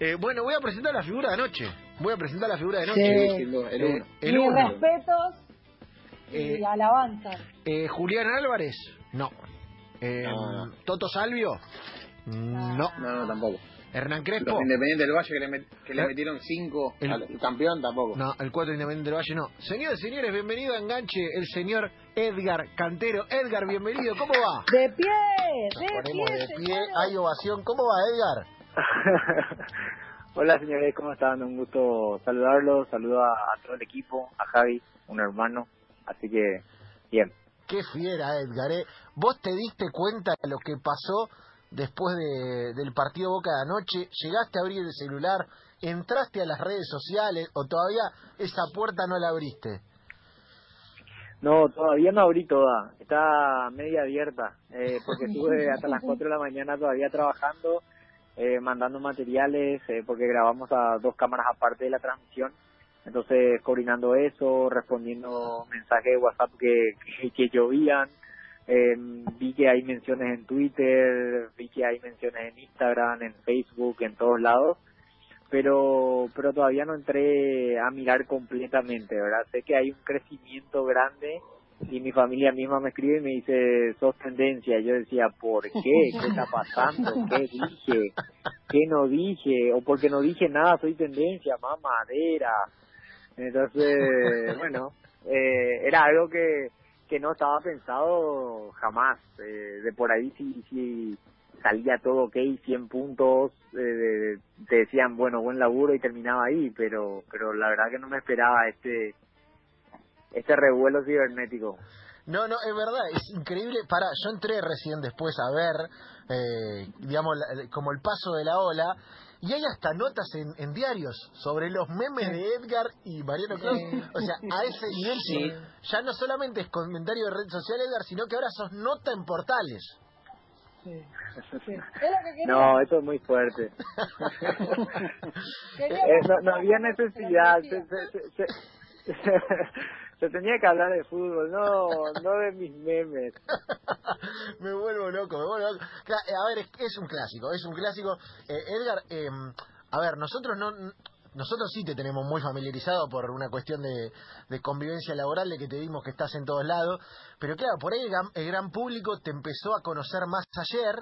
Eh, bueno, voy a presentar la figura de anoche. Voy a presentar la figura de Sí. anoche. el uno. Eh, el Mis uno. respetos Eh, y alabanzas. eh, Julián Álvarez, no. Eh, No. Toto Salvio, no. No, no, tampoco. Hernán Crespo, Los Independientes del Valle que le, met- que le Eh, metieron cinco el- al campeón tampoco. no. El 4 Independiente del Valle, no. Señores y señores, bienvenido a Enganche, el señor Edgar Cantero. Edgar, bienvenido, ¿cómo va? De pie, Nos de ponemos pie, de pie, señores. hay ovación. ¿Cómo va, Edgar? Hola señores, ¿cómo están? Un gusto saludarlos, saludo a, a todo el equipo, a Javi, un hermano, así que bien. Qué fiera, Edgar. ¿eh? ¿Vos te diste cuenta de lo que pasó después de- del partido Boca de anoche? ¿Llegaste a abrir el celular? ¿Entraste a las redes sociales o todavía esa puerta no la abriste? No, todavía no abrí toda, está media abierta, eh, porque estuve hasta las 4 de la mañana todavía trabajando, eh, mandando materiales, eh, porque grabamos a dos cámaras aparte de la transmisión, entonces coordinando eso, respondiendo mensajes de WhatsApp que, que, llovían, eh, vi que hay menciones en Twitter, vi que hay menciones en Instagram, en Facebook, en todos lados, pero pero todavía no entré a mirar completamente, ¿verdad? Sé que hay un crecimiento grande y mi familia misma me escribe y me dice, sos tendencia. Yo decía, ¿por qué? ¿Qué está pasando? ¿Qué dije? ¿Qué no dije? O porque no dije nada, soy tendencia, mamadera. Entonces, bueno, eh, era algo que, que no estaba pensado jamás. Eh, de por ahí si, si salía todo ok, 100 puntos, eh, te decían, bueno, buen laburo y terminaba ahí, pero pero la verdad que no me esperaba este este revuelo cibernético. No, no, es verdad, es increíble. Para, yo entré recién después a ver, eh, digamos, la- como el paso de la ola, y hay hasta notas en, en diarios sobre los memes de Edgar y Mariano Claus. O sea, a ese nivel, sí. ya no solamente es comentario de red social, Edgar, sino que ahora sos nota en portales. Sí, sí. Es lo que quería. No, eso es muy fuerte. Eh, no, no había necesidad. Se, se- se- se- tenía que hablar de fútbol, no, no de mis memes. me vuelvo loco, me vuelvo loco. Cla- eh, A ver, es, es un clásico, es un clásico. Eh, Edgar, eh, a ver, nosotros no... Nosotros sí te tenemos muy familiarizado por una cuestión de, de convivencia laboral, de que te vimos que estás en todos lados, pero claro, por ahí el gran, el gran público te empezó a conocer más ayer.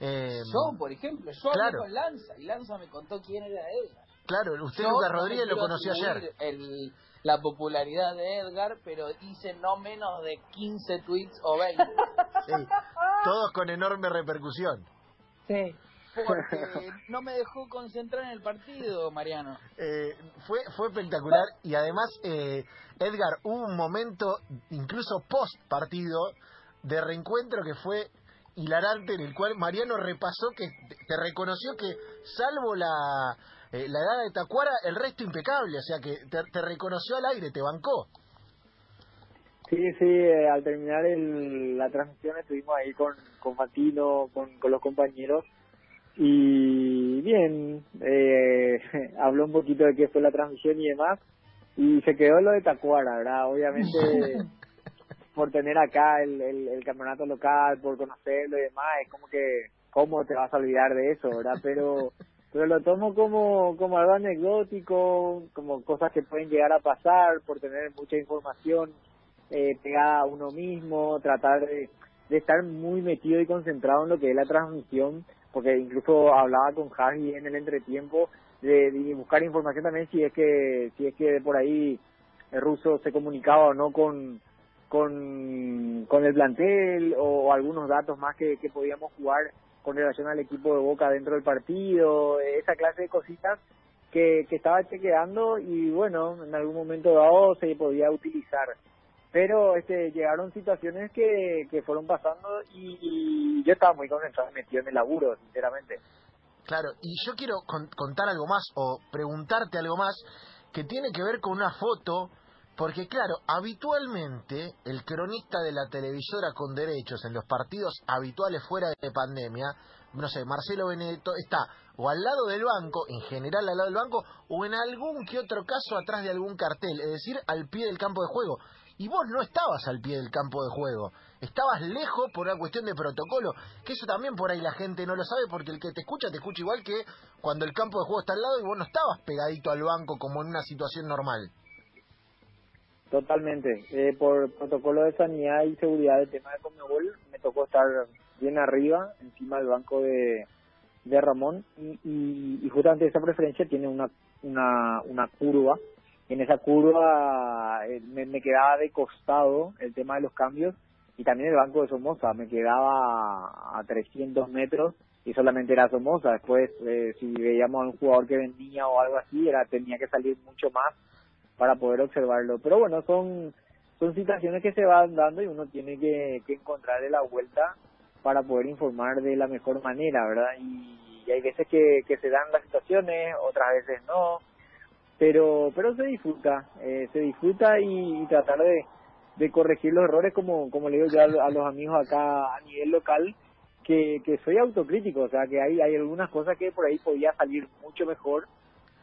eh, Yo, por ejemplo, yo hablé Claro. con Lanza y Lanza me contó quién era Edgar. Claro, usted Yo Lucas no Rodríguez lo conoció ayer. El, la popularidad de Edgar, pero hice no menos de 15 tweets o 20. Sí, todos con enorme repercusión. Sí. Porque no me dejó concentrar en el partido, Mariano. Eh, fue fue espectacular y además eh, Edgar hubo un momento incluso post partido de reencuentro que fue hilarante en el cual Mariano repasó que te reconoció que salvo la eh, la edad de Tacuara el resto impecable o sea que te, te reconoció al aire te bancó Sí, sí, eh, al terminar el, la transmisión estuvimos ahí con, con Matino, con, con los compañeros y bien, eh, habló un poquito de qué fue la transmisión y demás y se quedó lo de Tacuara, ¿verdad? Obviamente por tener acá el, el, el campeonato local, por conocerlo y demás, es como que, ¿cómo te vas a olvidar de eso, verdad? Pero pero lo tomo como, como algo anecdótico, como cosas que pueden llegar a pasar por tener mucha información eh, pegada a uno mismo, tratar de, de estar muy metido y concentrado en lo que es la transmisión, porque incluso hablaba con Javi en el entretiempo de, buscar información también si es que si es que por ahí el ruso se comunicaba o no con con, con el plantel o, algunos datos más que, que podíamos jugar con relación al equipo de Boca dentro del partido, esa clase de cositas que, que estaba chequeando y bueno, en algún momento dado se podía utilizar. Pero este llegaron situaciones que, que fueron pasando y, yo estaba muy concentrado, metido en el laburo, sinceramente. Claro, y yo quiero con- contar algo más o preguntarte algo más que tiene que ver con una foto, porque claro, habitualmente el cronista de la televisora con derechos en los partidos habituales fuera de pandemia, no sé, Marcelo Benedetto está o al lado del banco, en general al lado del banco, o en algún que otro caso atrás de algún cartel, es decir, al pie del campo de juego. y vos no estabas al pie del campo de juego. Estabas lejos por una cuestión de protocolo, que eso también por ahí la gente no lo sabe porque el que te escucha te escucha igual que cuando el campo de juego está al lado y vos no estabas pegadito al banco como en una situación normal. Totalmente. Eh, por protocolo de sanidad y seguridad del tema de Conmebol, me tocó estar bien arriba, encima del banco de, de Ramón, y, y, y justamente esa preferencia tiene una, una, una curva. En esa curva eh, me, me quedaba de costado el tema de los cambios y también el banco de Somoza me quedaba a 300 metros y solamente era Somoza. Después, eh, si veíamos a un jugador que vendía o algo así, era tenía que salir mucho más para poder observarlo. Pero bueno, son son situaciones que se van dando y uno tiene que, que encontrarle la vuelta para poder informar de la mejor manera, ¿verdad? Y, y hay veces que, que se dan las situaciones, otras veces no, pero pero se disfruta, eh, se disfruta y, tratar de, de corregir los errores como como le digo yo a, a los amigos acá a nivel local, que, que soy autocrítico, o sea que hay, hay algunas cosas que por ahí podía salir mucho mejor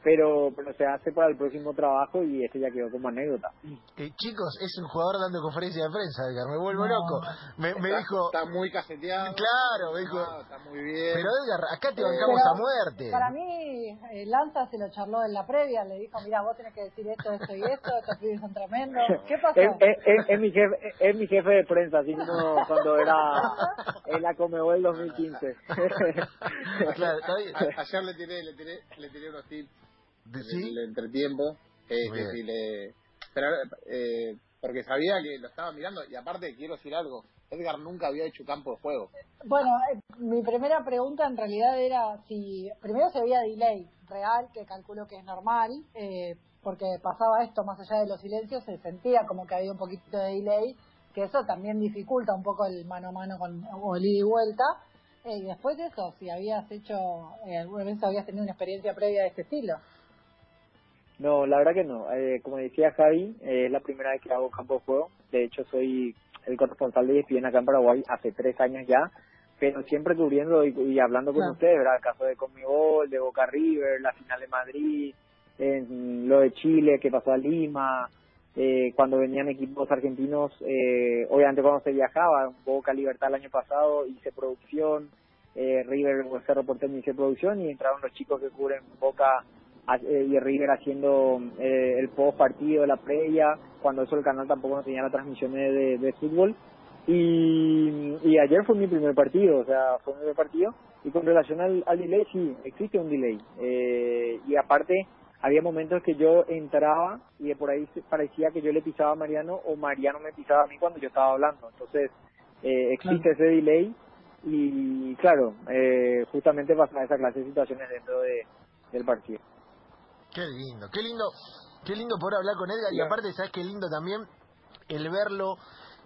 pero pero se hace para el próximo trabajo y este ya quedó como anécdota. Eh, chicos, es un jugador dando conferencia de prensa, Edgar, me vuelvo No. loco. Me, me Está- dijo, Está muy caseteado. Claro, me dijo- No, está muy bien. pero Edgar, acá te Pero bancamos a muerte. Para mí, eh, Lanza se lo charló en la previa, le dijo, mira, vos tenés que decir esto, esto y esto, estos pibes son tremendos. ¿Qué pasó? Es, es, es- es mi jefe, es mi jefe de prensa, así como cuando era en la Comebol 2015. Claro, está bien. A- ayer le tiré, le tiré, le tiré unos tips De- en ¿Sí? el entretiempo. Eh, que si le, pero, eh, porque sabía que lo estaba mirando y aparte quiero decir algo. Edgar nunca había hecho campo de juego. Bueno, eh, mi primera pregunta en realidad era si, primero si había delay real, que calculo que es normal, eh, porque pasaba esto más allá de los silencios, se sentía como que había un poquito de delay, que eso también dificulta un poco el mano a mano con o el ida y vuelta. Eh, y después de eso, si habías hecho, eh, alguna vez habías tenido una experiencia previa de este estilo. No, la verdad que no. Eh, como decía Javi, eh, es la primera vez que hago campo de juego. De hecho, soy el corresponsal de ESPN acá en Paraguay hace tres años ya, pero siempre cubriendo y, y hablando con ustedes, ¿verdad? El caso de Conmebol, de Boca River, la final de Madrid, en lo de Chile que pasó a Lima, eh, cuando venían equipos argentinos, eh, obviamente cuando se viajaba, Boca Libertad el año pasado, hice producción, eh, River Cerro Porteño hice producción y entraron los chicos que cubren Boca y River haciendo eh, el post partido, la previa, cuando eso el canal tampoco no tenía las transmisiones de, de fútbol. Y, y ayer fue mi primer partido, o sea, fue mi primer partido. Y con relación al, al delay, sí, existe un delay. Eh, y aparte, había momentos que yo entraba y de por ahí parecía que yo le pisaba a Mariano o Mariano me pisaba a mí cuando yo estaba hablando. Entonces, eh, existe ese delay y claro, eh, justamente pasa esa clase de situaciones dentro de, del partido. Qué lindo, qué lindo, qué lindo poder hablar con Edgar y aparte, ¿sabes qué lindo también? El verlo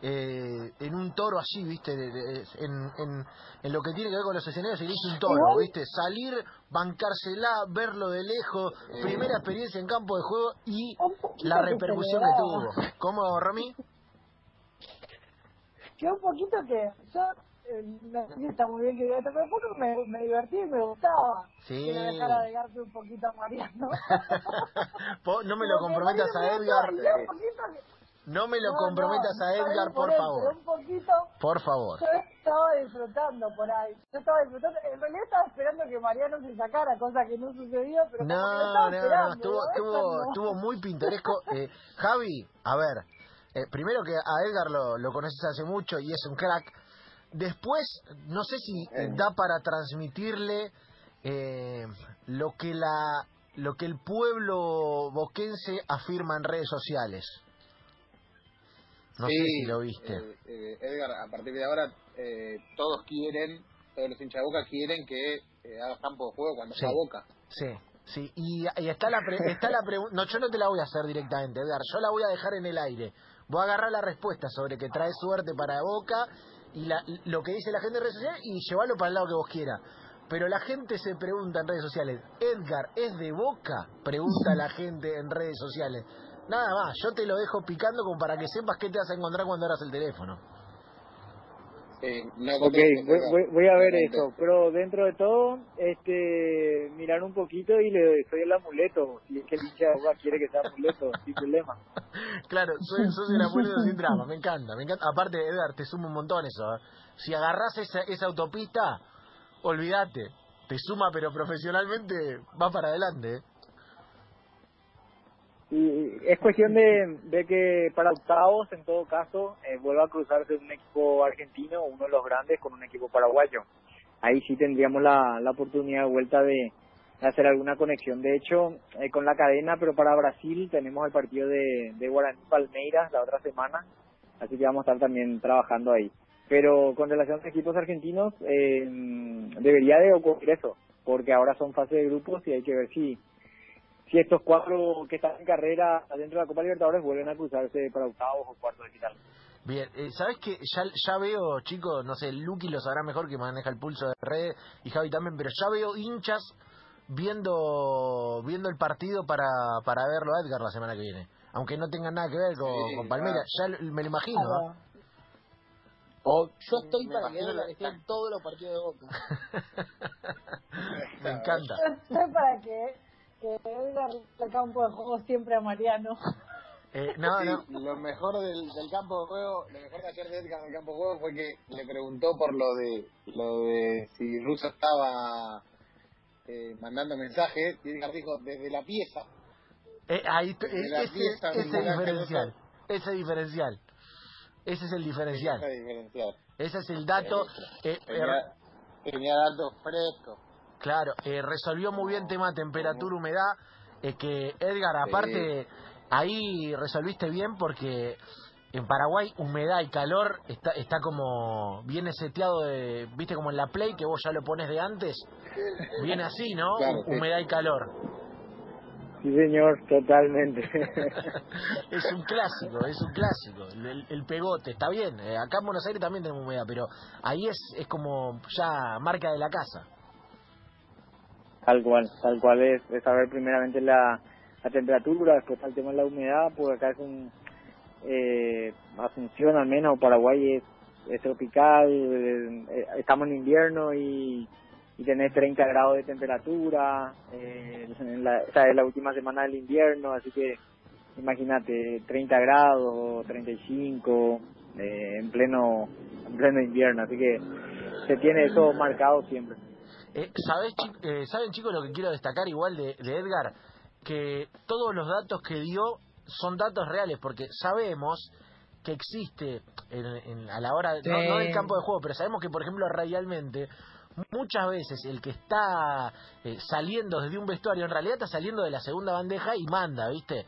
eh, en un toro así, ¿viste? De- de- en, en, en lo que tiene que ver con los escenarios, él hizo un toro, ¿viste? Salir, bancársela, verlo de lejos, primera experiencia en campo de juego y la se repercusión le que tuvo. ¿Cómo, Rami? que un poquito que yo eh, no si está muy bien que diga pero poco me, me divertí y me gustaba Sí. que le dejara de darse un poquito a Mariano. No me lo comprometas a Edgar. No me lo No, comprometas no, a Edgar, por él, favor. un poquito Por favor. yo estaba disfrutando por ahí. Yo estaba disfrutando. En realidad estaba esperando que Mariano se sacara, cosa que no sucedió, pero como que lo No, estaba no, no, estuvo, estuvo, no. estuvo muy pintoresco. Eh, Javi, a ver, eh, primero que a Edgar lo, lo conoces hace mucho y es un crack. Después, no sé si eh, da para transmitirle eh, lo que la lo que el pueblo boquense afirma en redes sociales. No sé si lo viste. eh, eh, Edgar, a partir de ahora, eh, todos quieren, todos los hinchas de Boca quieren que hagas campo de juego cuando Sí. está Boca. Sí, sí, y, y está la pre- está la pregunta, no, yo no te la voy a hacer directamente, Edgar, yo la voy a dejar en el aire. Voy a agarrar la respuesta sobre que trae suerte para Boca y la- lo que dice la gente en redes sociales y llevarlo para el lado que vos quieras. Pero la gente se pregunta en redes sociales, Edgar, ¿es de Boca? Pregunta la gente en redes sociales. Nada más, yo te lo dejo picando como para que sepas qué te vas a encontrar cuando abras el teléfono. Eh, no Ok, voy, voy- voy a ver eso, pero dentro de todo, este, mirar un poquito y le soy el amuleto, si es que el hincha quiere que sea amuleto, sin problema. Claro, soy, sos el abuelo sin drama, me encanta, me encanta. Aparte, Edgar, te suma un montón eso. ¿eh? Si agarrás esa, esa autopista, olvídate, te suma, pero profesionalmente va para adelante. ¿eh? Y es cuestión de, de que para octavos, en todo caso, eh, vuelva a cruzarse un equipo argentino, uno de los grandes, con un equipo paraguayo. Ahí sí tendríamos la, la oportunidad de vuelta de, hacer alguna conexión. De hecho, eh, con la cadena, pero para Brasil tenemos el partido de, de Guaraní Palmeiras la otra semana, así que vamos a estar también trabajando ahí. Pero con relación a equipos argentinos, eh, debería de ocurrir eso, porque ahora son fase de grupos y hay que ver si si estos cuatro que están en carrera dentro de la Copa Libertadores vuelven a cruzarse para octavos o cuartos de final. Bien, eh, ¿sabes qué? Ya, ya veo, chicos, no sé, Lucky lo sabrá mejor que maneja el pulso de red y Javi también, pero ya veo hinchas viendo viendo el partido para, para verlo a Edgar la semana que viene. Aunque no tenga nada que ver con, Sí, con Palmeiras, ya me lo imagino. ¿eh? Claro. O yo estoy Me para que esté en todos los partidos de Boca. me encanta. Yo estoy para que, que Edgar el campo de juego siempre a Mariano. Eh, no, Sí, no. Lo mejor del, del campo de juego, lo mejor de ayer de Edgar en el campo de juego fue que le preguntó por lo de lo de si Russo estaba eh, mandando mensajes y Edgar dijo desde la pieza. Eh, ahí, t- De la ese, pieza, ese diferencial. Ese diferencial. Ese es el diferencial. diferencial. Ese es el dato. Eh, eh, Tenía, tenía datos frescos. Claro, eh, resolvió muy bien tema temperatura, humedad, eh, que Edgar, aparte, ahí resolviste bien porque en Paraguay humedad y calor está, está como, viene seteado de, viste como en la Play, que vos ya lo pones de antes, viene así, ¿no? Claro, sí. humedad y calor. Sí, señor, totalmente. Es un clásico, es un clásico, el, el pegote, está bien, eh, acá en Buenos Aires también tenemos humedad, pero ahí es, es como ya marca de la casa. Tal cual, tal cual es, es saber primeramente la, la temperatura, después el tema la humedad, porque acá es un, eh, Asunción al menos, Paraguay es, tropical, eh, estamos en invierno y, y tenés 30 grados de temperatura, eh, en la, esta es la última semana del invierno, así que imagínate, 30 grados, 35, eh, en pleno en pleno invierno, así que se tiene eso marcado siempre. Eh, ¿sabés, chi- eh, ¿Saben, chicos, lo que quiero destacar igual de, de Edgar? Que todos los datos que dio son datos reales, porque sabemos que existe en, en- a la hora, no, no del campo de juego, pero sabemos que, por ejemplo, radialmente, muchas veces el que está eh, saliendo desde un vestuario, en realidad está saliendo de la segunda bandeja y manda, ¿viste?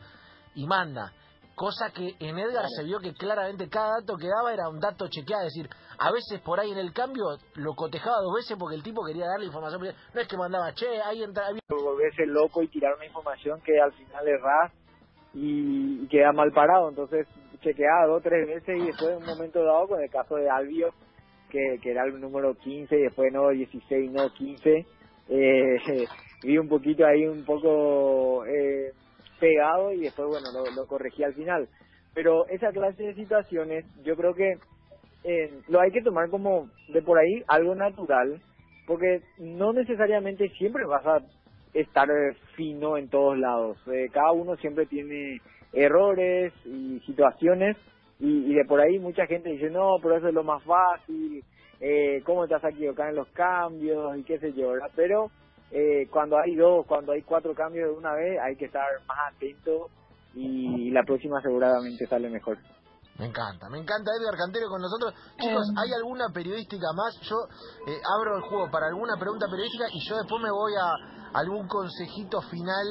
Y manda. Cosa que en Edgar se vio que claramente cada dato que daba era un dato chequeado, es decir, a veces por ahí en el cambio lo cotejaba dos veces porque el tipo quería darle información, no es que mandaba, che, ahí entra, volverse loco y tirar una información que al final errás y, y queda mal parado. Entonces, chequeaba dos tres veces y después en un momento dado, con el caso de Albio, que, que era el número 15 y después no 16, no 15, eh, vi un poquito ahí un poco eh, pegado y después, bueno, lo, lo corregí al final. Pero esa clase de situaciones, yo creo que eh, lo hay que tomar como de por ahí algo natural, porque no necesariamente siempre vas a estar eh, fino en todos lados. Eh, cada uno siempre tiene errores y situaciones y, y de por ahí mucha gente dice, no, pero eso es lo más fácil, eh, cómo te vas a en los cambios y qué sé yo, ¿verdad? Pero eh, cuando hay dos, cuando hay cuatro cambios de una vez, hay que estar más atento y la próxima seguramente sale mejor. Me encanta, me encanta Edgar Cantero con nosotros. Chicos, Eh. ¿hay alguna periodística más? Yo eh, abro el juego para alguna pregunta periodística y yo después me voy a algún consejito final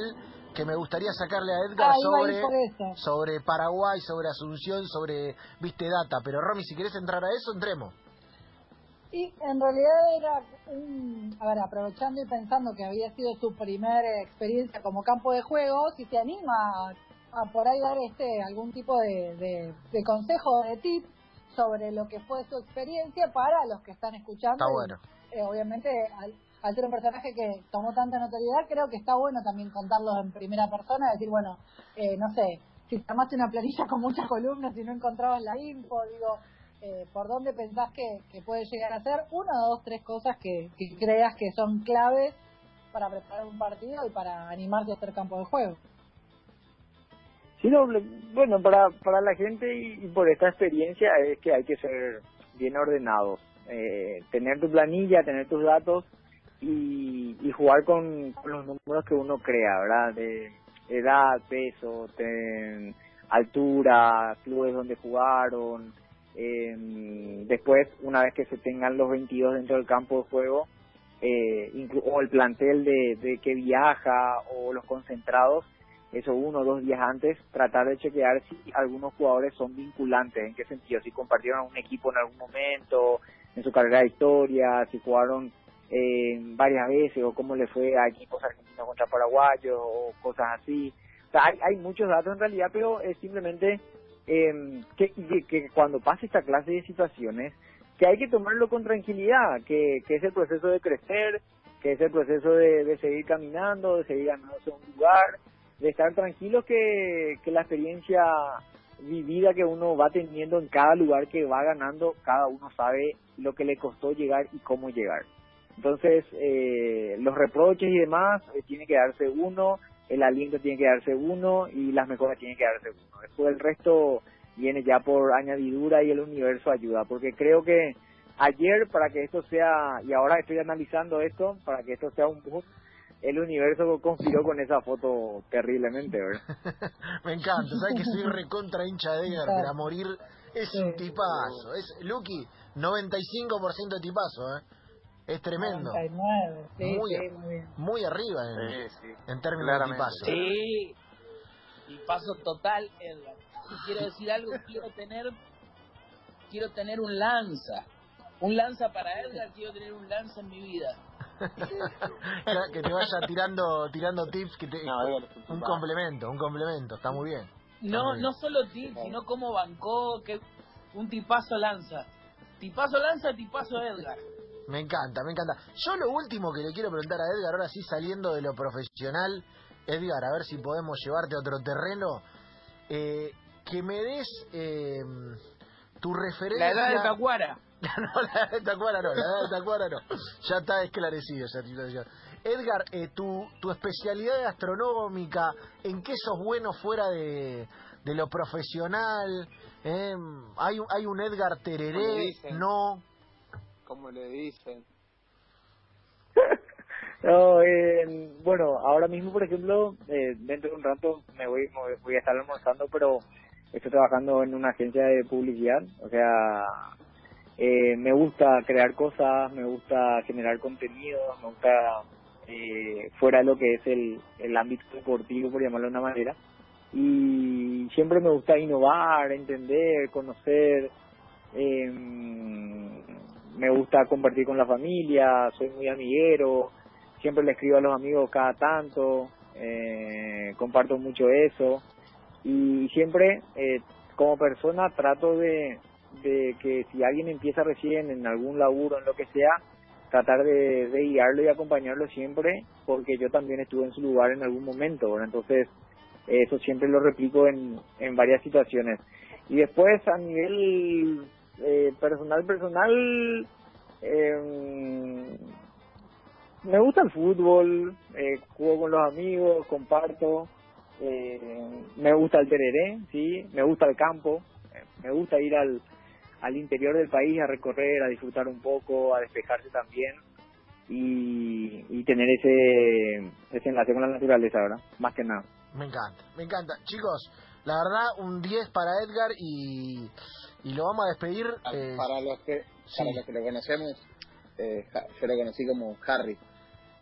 que me gustaría sacarle a Edgar Ah, sobre, sobre Paraguay, sobre Asunción, sobre Viste Data. Pero Romy, si querés entrar a eso, entremos. Y en realidad era un, a ver, aprovechando y pensando que había sido su primera experiencia como campo de juego, si te anima a, a por ahí dar este algún tipo de, de, de consejo, de tip sobre lo que fue su experiencia para los que están escuchando. Está y, bueno. eh, obviamente, al, al ser un personaje que tomó tanta notoriedad, creo que está bueno también contarlos en primera persona, decir, bueno, eh, no sé, si armaste una planilla con muchas columnas y no encontrabas la info, digo, eh, ¿por dónde pensás que, que puede llegar a ser una, dos, tres cosas que, creas que son claves para preparar un partido y para animarte a hacer campo de juego? Sí, no, bueno, para, para la gente y, por esta experiencia es que hay que ser bien ordenados. Eh, tener tu planilla, tener tus datos y, y jugar con, los números que uno crea, ¿verdad? De edad, peso, altura, clubes donde jugaron. Eh, después, una vez que se tengan los 22 dentro del campo de juego, eh, o el plantel de, de que viaja o los concentrados, eso uno o dos días antes, tratar de chequear si algunos jugadores son vinculantes, en qué sentido, si compartieron un equipo en algún momento, en su carrera de historia, si jugaron eh, varias veces o cómo le fue a equipos argentinos contra paraguayos o cosas así. O sea, hay, hay muchos datos en realidad, pero es simplemente eh, que, que, que cuando pase esta clase de situaciones, que hay que tomarlo con tranquilidad, que, que es el proceso de crecer, que es el proceso de, de seguir caminando, de seguir ganándose un lugar, de estar tranquilos que, que la experiencia vivida que uno va teniendo en cada lugar que va ganando, cada uno sabe lo que le costó llegar y cómo llegar. Entonces, eh, los reproches y demás eh, tiene que darse uno, el aliento tiene que darse uno y las mejoras tienen que darse uno. Después el resto viene ya por añadidura y el universo ayuda, porque creo que ayer para que esto sea, y ahora estoy analizando esto, para que esto sea un boom, el universo conspiró con esa foto terriblemente, ¿verdad? Me encanta, sabes que soy recontra hincha de Edgar, pero a morir es Sí. un tipazo. Es, Lucky, 95% de tipazo, ¿eh? Es tremendo. 99, sí, Muy sí, muy bien. Muy arriba en, Sí, sí. en términos Claramente. de tipazo. Sí. Y paso total, Edgar. Si quiero decir algo, quiero tener quiero tener un lanza. Un lanza para Edgar, quiero tener un lanza en mi vida. que te vaya tirando tirando tips, que te, No, un complemento, un complemento, está muy bien. No, muy bien. no solo tip, sino como bancó, que un tipazo lanza. Tipazo lanza, tipazo Edgar. Me encanta, me encanta. Yo lo último que le quiero preguntar a Edgar, ahora sí saliendo de lo profesional, Edgar, a ver si podemos llevarte a otro terreno, eh, que me des eh, tu referencia... La edad de Tacuara. no, la edad de Tacuara no, la edad de Tacuara no. Ya está esclarecido esa situación. Edgar, eh, tu, tu especialidad gastronómica, ¿en qué sos bueno fuera de, de lo profesional? Eh, ¿hay, un- ¿Hay un Edgar Tereré? No. Como le dicen. No, eh, bueno, ahora mismo, por ejemplo, eh, dentro de un rato me voy, me voy- a estar almorzando, pero estoy trabajando en una agencia de publicidad, o sea, eh, me gusta crear cosas, me gusta generar contenido, me gusta eh, fuera de lo que es el, el ámbito deportivo, por llamarlo de una manera, y siempre me gusta innovar, entender, conocer, eh, me gusta compartir con la familia, soy muy amiguero, siempre le escribo a los amigos cada tanto, eh, comparto mucho eso y siempre eh, como persona trato de, de que si alguien empieza recién en algún laburo, en lo que sea, tratar de, guiarlo y acompañarlo siempre porque yo también estuve en su lugar en algún momento, entonces eso siempre lo replico en, en varias situaciones. Y después a nivel eh, personal, personal, eh, me gusta el fútbol, eh, juego con los amigos, comparto, eh, me gusta el tereré, sí, me gusta el campo, eh, me gusta ir al, al interior del país a recorrer, a disfrutar un poco, a despejarse también y, y tener ese, ese enlace con la naturaleza, ¿verdad? Más que nada. Me encanta, me encanta. Chicos, la verdad, un 10 para Edgar y, y lo vamos a despedir. eh, para los que sí. para los que lo conocemos, eh, yo lo conocí como Harry.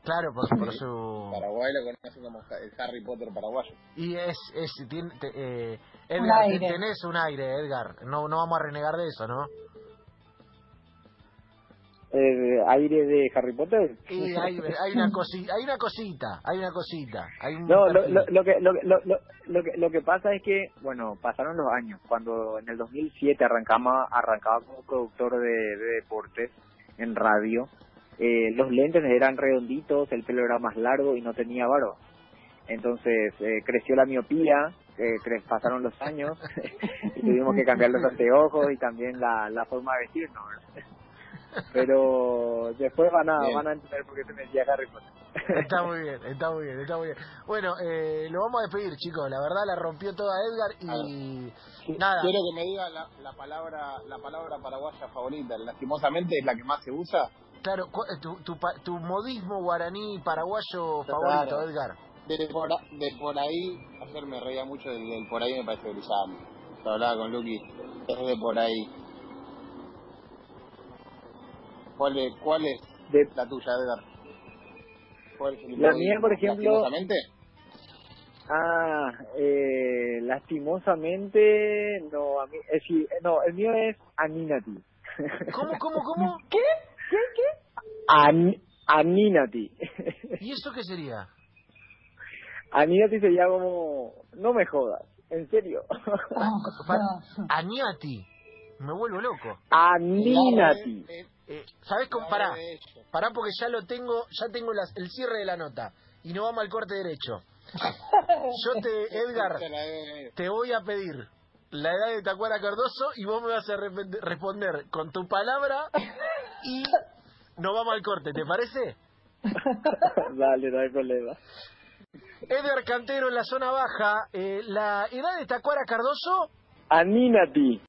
claro, por, por su... Paraguay lo conocen como el Harry Potter paraguayo. Y es, es tiene, te- eh, Un Edgar, aire. tenés un aire, Edgar. No, no vamos a renegar de eso, ¿no? Eh, aire de Harry Potter. Y hay, hay una cosita, hay una cosita, hay una cosita, hay un No, lo, lo, lo que, lo, que- lo, lo, lo que lo que pasa es que, bueno, pasaron los años. Cuando en el 2007 arrancaba, arrancaba como productor de, de deportes en radio, eh, los lentes eran redonditos, el pelo era más largo y no tenía barba. Entonces eh, creció la miopía, eh, cre- pasaron los años y tuvimos que cambiar los anteojos y también la, la forma de vestirnos. Pero después van a, Bien. van a entender por qué se me decía Harry Potter. Está muy bien, está muy bien, está muy bien. Bueno, eh, lo vamos a despedir, chicos. La verdad la rompió toda Edgar y nada. Quiero que me diga la, la palabra la palabra paraguaya favorita. Lastimosamente es la que más se usa. Claro, cu- eh, tu, tu, pa- tu modismo guaraní paraguayo Claro. favorito, Edgar. De por, de por ahí, ayer me reía mucho del, del por ahí, me parece brillante. Lo hablaba con Luqui, es de por ahí. ¿Cuál es, cuál es De- la tuya, Edgar? ¿Cuál es el La mía, por ejemplo- Lastimosamente, Ah, eh, lastimosamente, no, a mí, es, sí, eh, no, el mío es Aninati. ¿Cómo, cómo, cómo? An, Aninati. ¿Y eso qué sería? Aninati sería como, no me jodas, en serio. Aniati. Me vuelvo loco. Aninati. Eh, ¿Sabes cómo? Pará, pará porque ya lo tengo, ya tengo las- el cierre de la nota. Y no vamos al corte derecho. Yo te, Edgar, te voy a pedir la edad de Tacuara Cardoso y vos me vas a responder con tu palabra y nos vamos al corte, ¿te parece? Dale, no hay problema. Edgar Cantero en la zona baja, eh, la edad de Tacuara Cardoso Aninati.